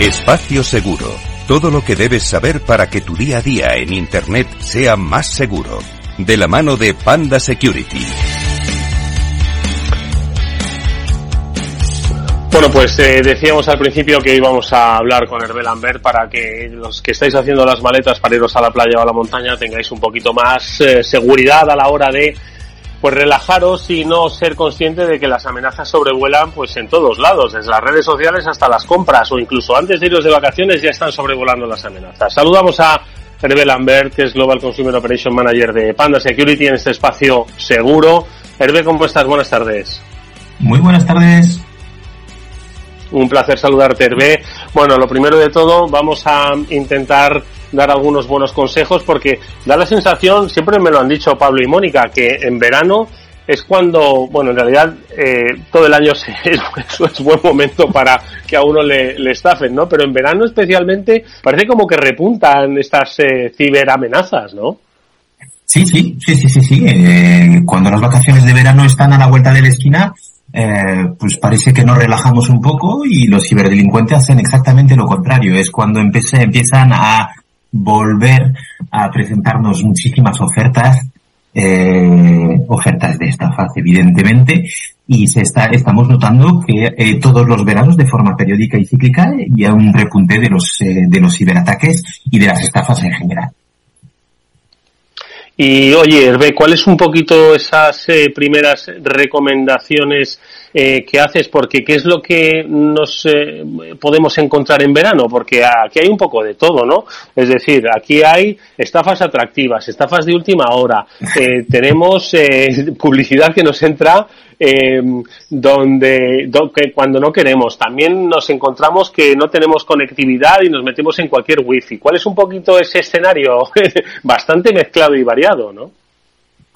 Espacio Seguro. Todo lo que debes saber para que tu día a día en Internet sea más seguro. De la mano de Panda Security. Bueno, pues eh, decíamos al principio que íbamos a hablar con Hervé Lambert para que los que estáis haciendo las maletas para iros a la playa o a la montaña tengáis un poquito más eh, seguridad a la hora de pues relajaros y no ser consciente de que las amenazas sobrevuelan pues en todos lados, desde las redes sociales hasta las compras o incluso antes de iros de vacaciones ya están sobrevolando las amenazas. Saludamos a Hervé Lambert, que es Global Consumer Operation Manager de Panda Security en este espacio seguro. Hervé, ¿cómo estás? Buenas tardes. Muy buenas tardes. Un placer saludarte, Hervé. Bueno, lo primero de todo, vamos a intentar dar algunos buenos consejos porque da la sensación, siempre me lo han dicho Pablo y Mónica, que en verano es cuando, bueno, en realidad eh, todo el año es, es, buen momento para que a uno le, estafen, ¿no? Pero en verano especialmente parece como que repuntan estas eh, ciberamenazas, ¿no? Sí, sí, sí, sí, sí, sí. Eh, cuando las vacaciones de verano están a la vuelta de la esquina, eh, pues parece que nos relajamos un poco y los ciberdelincuentes hacen exactamente lo contrario. Es cuando empieza, empiezan a volver a presentarnos muchísimas ofertas, eh, ofertas de estafa, evidentemente, y se está, estamos notando que eh, todos los veranos, de forma periódica y cíclica, ya un repunte de los, eh, de los ciberataques y de las estafas en general. Y oye, Hervé, ¿cuáles un poquito esas primeras recomendaciones eh, que haces? Porque ¿qué es lo que nos eh, podemos encontrar en verano? Porque aquí hay un poco de todo, ¿no? Es decir, aquí hay estafas atractivas, estafas de última hora, eh, tenemos eh, publicidad que nos entra eh, donde do, que cuando no queremos. También nos encontramos que no tenemos conectividad y nos metemos en cualquier wifi. ¿Cuál es un poquito ese escenario bastante mezclado y variado, no?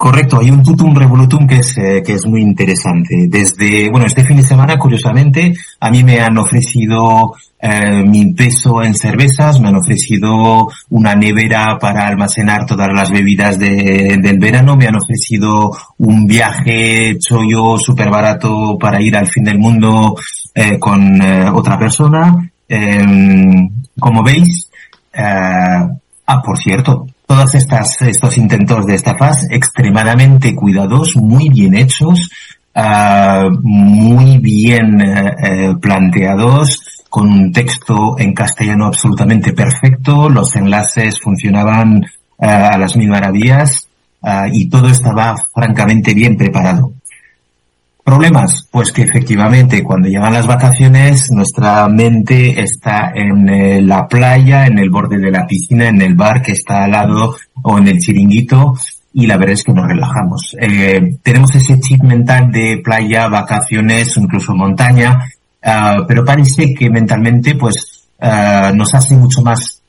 Correcto, hay un tutum revolutum que es, eh, que es muy interesante. Desde, bueno, este fin de semana, curiosamente, a mí me han ofrecido eh, mi peso en cervezas, me han ofrecido una nevera para almacenar todas las bebidas de, del verano, me han ofrecido un viaje chollo súper barato para ir al fin del mundo eh, con eh, otra persona. Em, como veis, eh, ah, por cierto, todos estas, estos intentos de estafas extremadamente cuidados, muy bien hechos, uh, muy bien uh, planteados, con un texto en castellano absolutamente perfecto, los enlaces funcionaban uh, a las mil maravillas y todo estaba francamente bien preparado. ¿Problemas? Pues que efectivamente cuando llegan las vacaciones nuestra mente está en eh, la playa, en el borde de la piscina, en el bar que está al lado o en el chiringuito y la verdad es que nos relajamos. Eh, tenemos ese chip mental de playa, vacaciones, incluso montaña, uh, pero parece que mentalmente pues uh, nos hace mucho más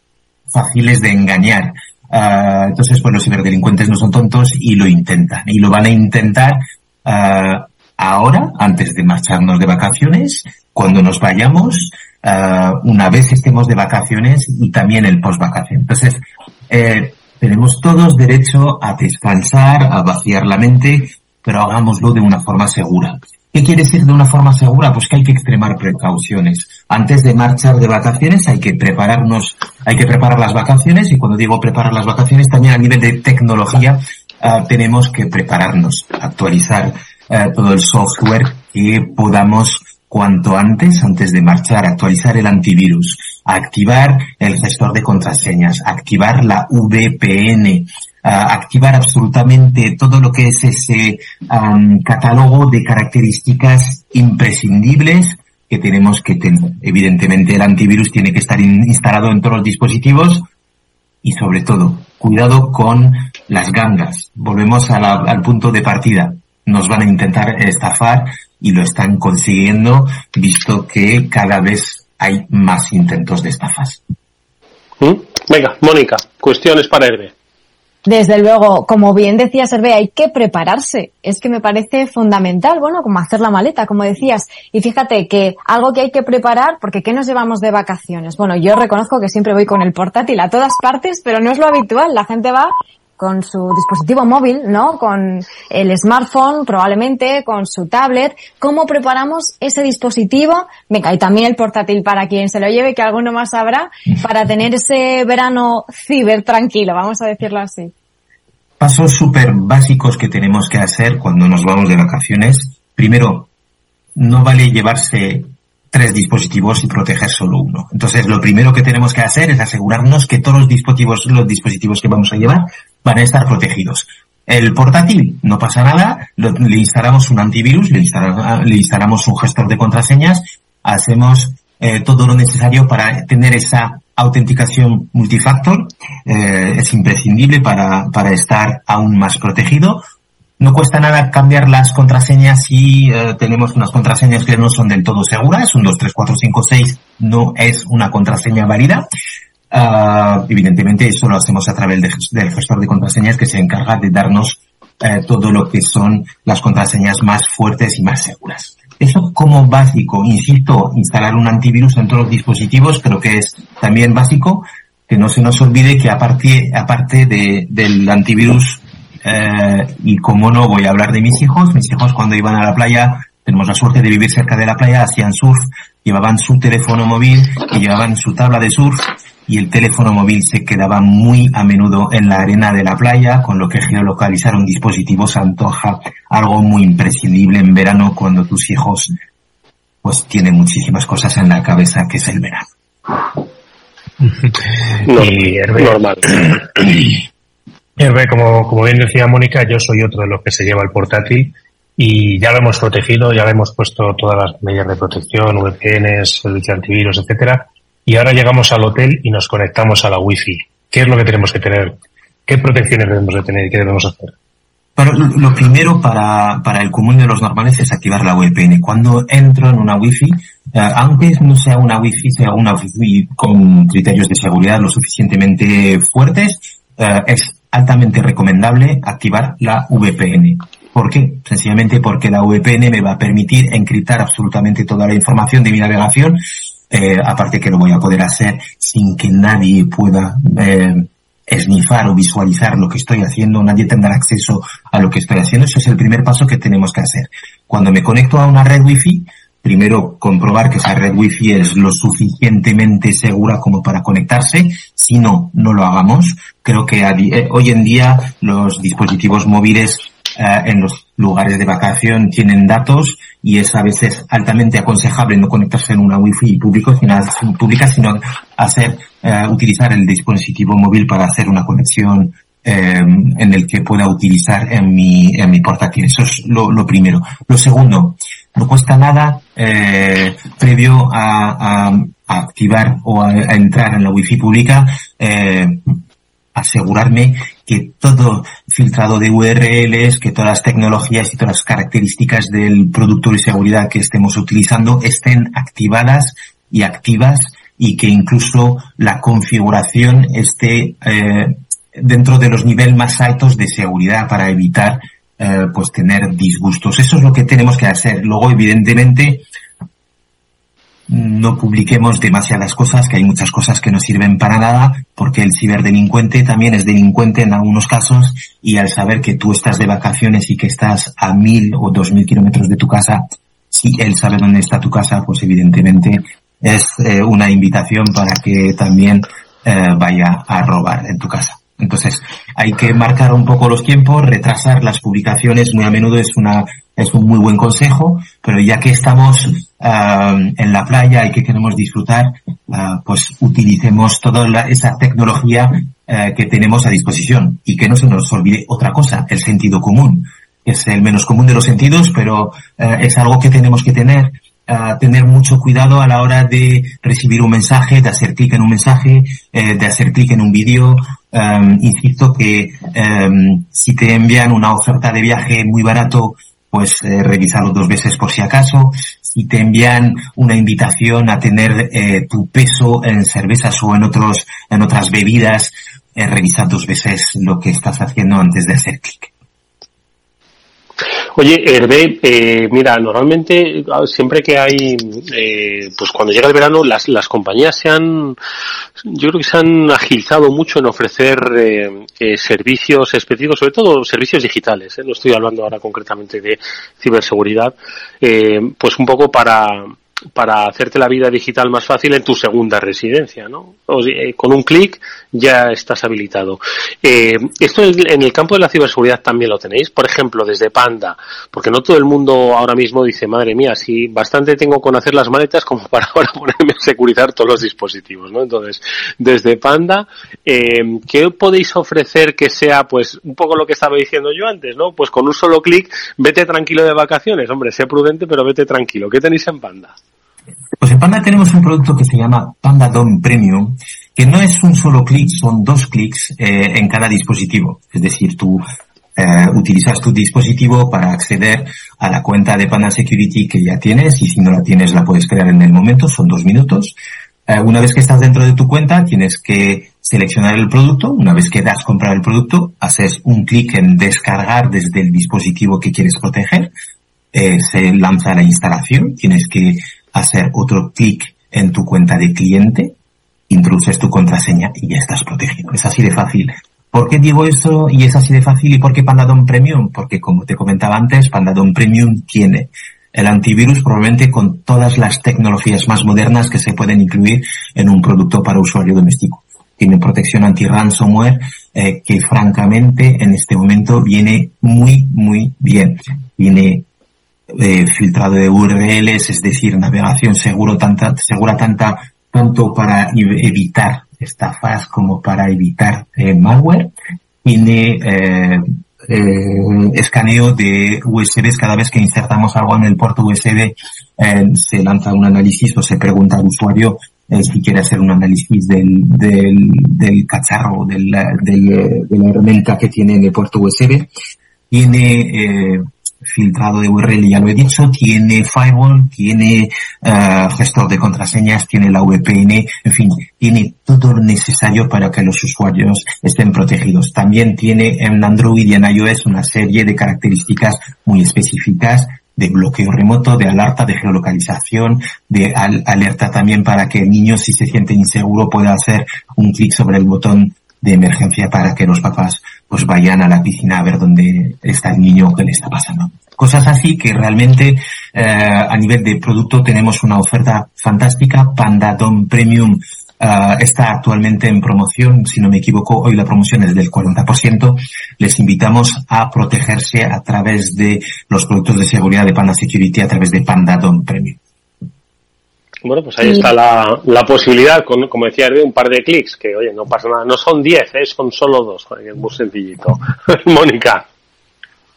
fáciles de engañar. Uh, entonces, pues los ciberdelincuentes no son tontos y lo intentan y lo van a intentar ahora, antes de marcharnos de vacaciones, cuando nos vayamos, uh, una vez estemos de vacaciones y también el post vacación. Entonces, eh, tenemos todos derecho a descansar, a vaciar la mente, pero hagámoslo de una forma segura. ¿Qué quiere decir de una forma segura? Pues que hay que extremar precauciones. Antes de marchar de vacaciones hay que prepararnos, hay que preparar las vacaciones y cuando digo preparar las vacaciones también a nivel de tecnología uh, tenemos que prepararnos, actualizar eh, todo el software que podamos cuanto antes, antes de marchar, actualizar el antivirus, activar el gestor de contraseñas, activar la VPN, uh, activar absolutamente todo lo que es ese catálogo de características imprescindibles que tenemos que tener. Evidentemente el antivirus tiene que estar in instalado en todos los dispositivos y sobre todo, cuidado con las gangas. Volvemos al punto de partida nos van a intentar estafar y lo están consiguiendo visto que cada vez hay más intentos de estafas. ¿Mm? Venga, Mónica, cuestiones para Hervé. Desde luego, como bien decía Hervé, hay que prepararse. Es que me parece fundamental, bueno, como hacer la maleta, como decías. Y fíjate que algo que hay que preparar, porque ¿qué nos llevamos de vacaciones? Bueno, yo reconozco que siempre voy con el portátil a todas partes, pero no es lo habitual. La gente va con su dispositivo móvil, ¿no? Con el smartphone, probablemente, con su tablet. ¿Cómo preparamos ese dispositivo? Venga, y también el portátil para quien se lo lleve, que alguno más habrá, para tener ese verano ciber tranquilo, vamos a decirlo así. Pasos súper básicos que tenemos que hacer cuando nos vamos de vacaciones. Primero, no vale llevarse tres dispositivos y proteger solo uno. Entonces, lo primero que tenemos que hacer es asegurarnos que todos los dispositivos, los dispositivos que vamos a llevar van a estar protegidos. El portátil, no pasa nada, le instalamos un antivirus, le, instalamos un gestor de contraseñas, hacemos eh, todo lo necesario para tener esa autenticación multifactor, eh, es imprescindible para, para estar aún más protegido. No cuesta nada cambiar las contraseñas si eh, tenemos unas contraseñas que no son del todo seguras. Un 2, 3, 4, 5, 6 no es una contraseña válida. Uh, evidentemente eso lo hacemos a través de, del gestor de contraseñas que se encarga de darnos eh, todo lo que son las contraseñas más fuertes y más seguras. Eso como básico, insisto, instalar un antivirus en todos los dispositivos creo que es también básico, que no se nos olvide que aparte, aparte de, del antivirus eh, y como no voy a hablar de mis hijos, mis hijos cuando iban a la playa, tenemos la suerte de vivir cerca de la playa, hacían surf, llevaban su teléfono móvil y llevaban su tabla de surf y el teléfono móvil se quedaba muy a menudo en la arena de la playa, con lo que geolocalizar un dispositivo se antoja algo muy imprescindible en verano cuando tus hijos pues tienen muchísimas cosas en la cabeza que es el verano. y normal. Hervé, como, como bien decía Mónica, yo soy otro de los que se lleva el portátil y ya lo hemos protegido, ya le hemos puesto todas las medidas de protección, VPNs, servicio antivirus, etcétera, y ahora llegamos al hotel y nos conectamos a la Wi-Fi. ¿Qué es lo que tenemos que tener? ¿Qué protecciones debemos de tener y qué debemos hacer? Bueno, lo primero para, para el común de los normales es activar la VPN. Cuando entro en una Wi-Fi, eh, aunque no sea una Wi-Fi, sea una Wi-Fi con criterios de seguridad lo suficientemente fuertes, eh, es altamente recomendable activar la VPN. ¿Por qué? Sencillamente porque la VPN me va a permitir encriptar absolutamente toda la información de mi navegación, eh, aparte que lo voy a poder hacer sin que nadie pueda eh, esnifar o visualizar lo que estoy haciendo, nadie tendrá acceso a lo que estoy haciendo. Eso es el primer paso que tenemos que hacer. Cuando me conecto a una red Wi-Fi, primero comprobar que esa red wifi es lo suficientemente segura como para conectarse. Si no, no lo hagamos. Creo que eh, hoy en día los dispositivos móviles eh, en los lugares de vacación tienen datos y es a veces altamente aconsejable no conectarse en una wifi público, sino, pública, sino hacer, eh, utilizar el dispositivo móvil para hacer una conexión en el que pueda utilizar en mi, en mi portátil. Eso es lo, lo primero. Lo segundo, no cuesta nada eh, previo a, a, activar o a, entrar en la wifi pública eh, asegurarme que todo filtrado de URLs, que todas las tecnologías y todas las características del producto de seguridad que estemos utilizando estén activadas y activas y que incluso la configuración esté eh, dentro de los niveles más altos de seguridad para evitar eh, pues tener disgustos. Eso es lo que tenemos que hacer. Luego, evidentemente, no publiquemos demasiadas cosas, que hay muchas cosas que no sirven para nada, porque el ciberdelincuente también es delincuente en algunos casos y al saber que tú estás de vacaciones y que estás a mil o dos mil kilómetros de tu casa, si él sabe dónde está tu casa, pues evidentemente es eh, una invitación para que también eh, vaya a robar en tu casa. Entonces, hay que marcar un poco los tiempos, retrasar las publicaciones. Muy a menudo es una es un muy buen consejo, pero ya que estamos en la playa y que queremos disfrutar, ah, pues utilicemos toda esa tecnología eh, que tenemos a disposición. Y que no se nos olvide otra cosa, el sentido común. Es el menos común de los sentidos, pero eh, es algo que tenemos que tener tener mucho cuidado a la hora de recibir un mensaje, de hacer clic en un mensaje, eh, de hacer clic en un vídeo. Um, insisto que um, si te envían una oferta de viaje muy barato, pues eh, revisarlo dos veces por si acaso. Si te envían una invitación a tener eh, tu peso en cervezas o en otros, en otras bebidas, eh, revisa dos veces lo que estás haciendo antes de hacer clic. Oye, Hervé, eh, mira, normalmente siempre que hay, eh, pues cuando llega el verano, las, las compañías se han, yo creo que se han agilizado mucho en ofrecer eh, eh servicios específicos, sobre todo servicios digitales. ¿eh? No estoy hablando ahora concretamente de ciberseguridad, eh, pues un poco para para hacerte la vida digital más fácil en tu segunda residencia, ¿no? Eh, con un clic ya estás habilitado. Eh, esto en el campo de la ciberseguridad también lo tenéis, por ejemplo, desde Panda, porque no todo el mundo ahora mismo dice, madre mía, si bastante tengo con hacer las maletas como para ahora ponerme a securizar todos los dispositivos, ¿no? Entonces, desde Panda, eh, ¿qué podéis ofrecer que sea, pues, un poco lo que estaba diciendo yo antes, ¿no? Pues con un solo clic, vete tranquilo de vacaciones, hombre, sé prudente, pero vete tranquilo. ¿Qué tenéis en Panda? Pues en Panda tenemos un producto que se llama Panda Dom Premium, que no es un solo clic, son dos clics eh, en cada dispositivo. Es decir, tú eh, utilizas tu dispositivo para acceder a la cuenta de Panda Security que ya tienes y si no la tienes la puedes crear en el momento, son dos minutos. Eh, una vez que estás dentro de tu cuenta tienes que seleccionar el producto. Una vez que das comprar el producto, haces un clic en descargar desde el dispositivo que quieres proteger. Se lanza la instalación. Tienes que hacer otro clic en tu cuenta de cliente, introduces tu contraseña y ya estás protegido. Es así de fácil. ¿Por qué digo eso y es así de fácil? ¿Y por qué Pandadon Premium? Porque como te comentaba antes, Pandadon Premium tiene el antivirus probablemente con todas las tecnologías más modernas que se pueden incluir en un producto para usuario doméstico. Tiene protección anti-ransomware eh, que francamente en este momento viene muy, muy bien. Tiene eh, filtrado de URLs, es decir, navegación seguro tanta, segura tanta, tanto para evitar estafas como para evitar eh, malware. Tiene eh, eh, escaneo de USBs cada vez que insertamos algo en el puerto USB eh, se lanza un análisis o se pregunta al usuario eh, si quiere hacer un análisis del, del, cacharro, del, de la herramienta que tiene en el puerto USB. Tiene eh, filtrado de URL, ya lo he dicho, tiene firewall, tiene uh, gestor de contraseñas, tiene la VPN, en fin, tiene todo lo necesario para que los usuarios estén protegidos. También tiene en Android y en iOS una serie de características muy específicas de bloqueo remoto, de alerta, de geolocalización, de al alerta también para que el niño, si se siente inseguro, pueda hacer un clic sobre el botón de emergencia para que los papás pues vayan a la piscina a ver dónde está el niño o qué le está pasando. Cosas así que realmente eh, a nivel de producto tenemos una oferta fantástica. Pandadom Premium uh, está actualmente en promoción, si no me equivoco, hoy la promoción es del 40%. Les invitamos a protegerse a través de los productos de seguridad de Panda Security a través de Pandadom Premium. Bueno, pues ahí está la, la posibilidad, con, como decía, de un par de clics, que oye, no pasa nada. No son 10, ¿eh? son solo dos, es muy sencillito. Mónica.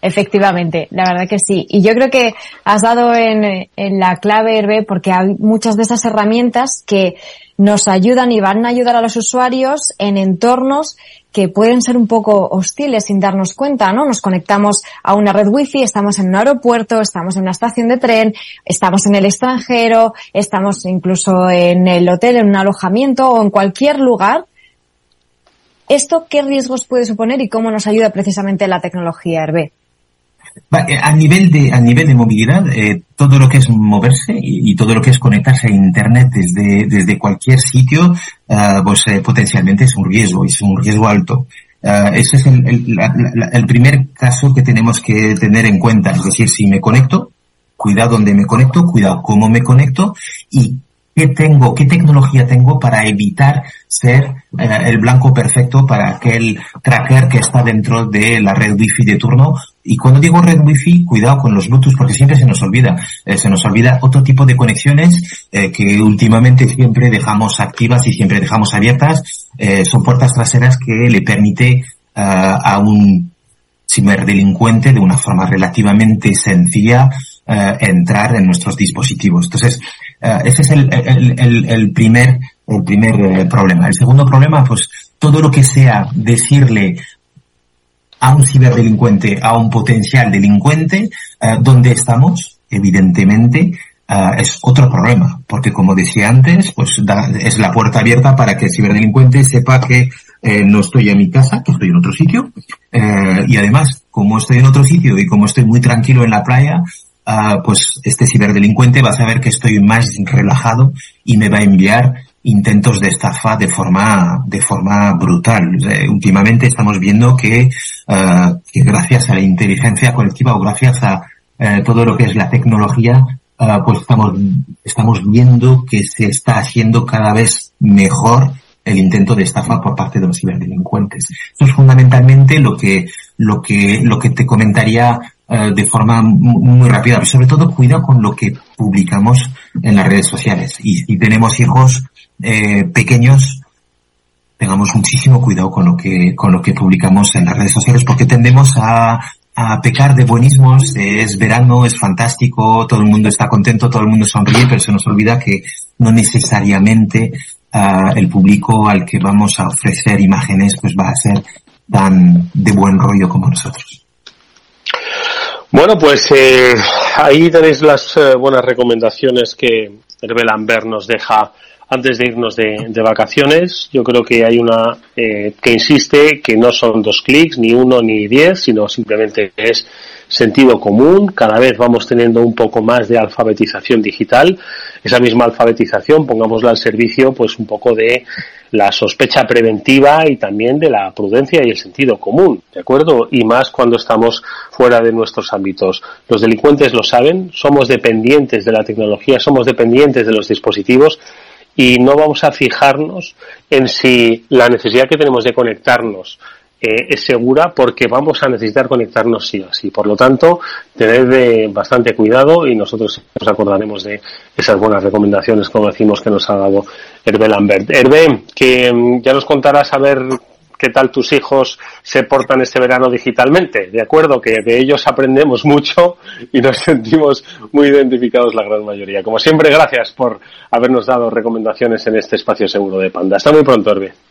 Efectivamente, la verdad que sí. Y yo creo que has dado en, la clave, Hervé, porque hay muchas de esas herramientas que nos ayudan y van a ayudar a los usuarios en entornos que pueden ser un poco hostiles sin darnos cuenta, ¿no? Nos conectamos a una red wifi, estamos en un aeropuerto, estamos en una estación de tren, estamos en el extranjero, estamos incluso en el hotel, en un alojamiento o en cualquier lugar. ¿Esto qué riesgos puede suponer y cómo nos ayuda precisamente la tecnología, Hervé? Eh, a nivel de, a nivel de movilidad, eh, todo lo que es moverse y, y, todo lo que es conectarse a Internet desde, desde cualquier sitio, uh, pues eh, potencialmente es un riesgo, es un riesgo alto. Ese es el, el, primer caso que tenemos que tener en cuenta. Es decir, si me conecto, cuidado donde me conecto, cuidado cómo me conecto y qué tengo, qué tecnología tengo para evitar ser eh, el blanco perfecto para aquel tracker que está dentro de la red wifi de turno. Y cuando digo red wifi, cuidado con los Bluetooth porque siempre se nos olvida. Eh, se nos olvida otro tipo de conexiones eh, que últimamente siempre dejamos activas y siempre dejamos abiertas. Eh, son puertas traseras que le permite a un ciberdelincuente de una forma relativamente sencilla entrar en nuestros dispositivos. Entonces, ese es el, primer, el primer problema. El segundo problema, pues todo lo que sea decirle a un ciberdelincuente, a un potencial delincuente, uh, dónde estamos, evidentemente, uh, es otro problema, porque como decía antes, pues da, es la puerta abierta para que el ciberdelincuente sepa que eh, no estoy en mi casa, que estoy en otro sitio, eh, y además, como estoy en otro sitio y como estoy muy tranquilo en la playa, pues este ciberdelincuente va a saber que estoy más relajado y me va a enviar intentos de estafa de forma de forma brutal. últimamente estamos viendo que, uh, que, gracias a la inteligencia colectiva o gracias a uh, todo lo que es la tecnología, uh, pues estamos estamos viendo que se está haciendo cada vez mejor el intento de estafa por parte de los ciberdelincuentes. Eso es fundamentalmente lo que lo que lo que te comentaría de forma muy rápida. Sobre todo, cuidado con lo que publicamos en las redes sociales. Y si tenemos hijos eh, pequeños, tengamos muchísimo cuidado con lo que con lo que publicamos en las redes sociales, porque tendemos a pecar de buenismos, es verano, es fantástico, todo el mundo está contento, todo el mundo sonríe, pero se nos olvida que no necesariamente uh, el público al que vamos a ofrecer imágenes pues va a ser tan de buen rollo como nosotros. Bueno, pues eh, ahí tenéis las eh, buenas recomendaciones que Hervé Lambert nos deja antes de irnos de, de vacaciones. Yo creo que hay una eh, que insiste que no son dos clics, ni uno ni diez, sino simplemente es sentido común. Cada vez vamos teniendo un poco más de alfabetización digital. Esa misma alfabetización, pongámosla al servicio, pues un poco de la sospecha preventiva y también de la prudencia y el sentido común, ¿de acuerdo? Y más cuando estamos fuera de nuestros ámbitos. Los delincuentes lo saben, somos dependientes de la tecnología, somos dependientes de los dispositivos y no vamos a fijarnos en si la necesidad que tenemos de conectarnos eh, es segura porque vamos a necesitar conectarnos sí o sí. Por lo tanto, tener de bastante cuidado y nosotros nos acordaremos de esas buenas recomendaciones, como decimos, que nos ha dado Hervé Lambert. Hervé, que mm, ya nos contarás a qué tal tus hijos se portan este verano digitalmente. De acuerdo, que de ellos aprendemos mucho y nos sentimos muy identificados la gran mayoría. Como siempre, gracias por habernos dado recomendaciones en este espacio seguro de Panda. Hasta muy pronto, Hervé.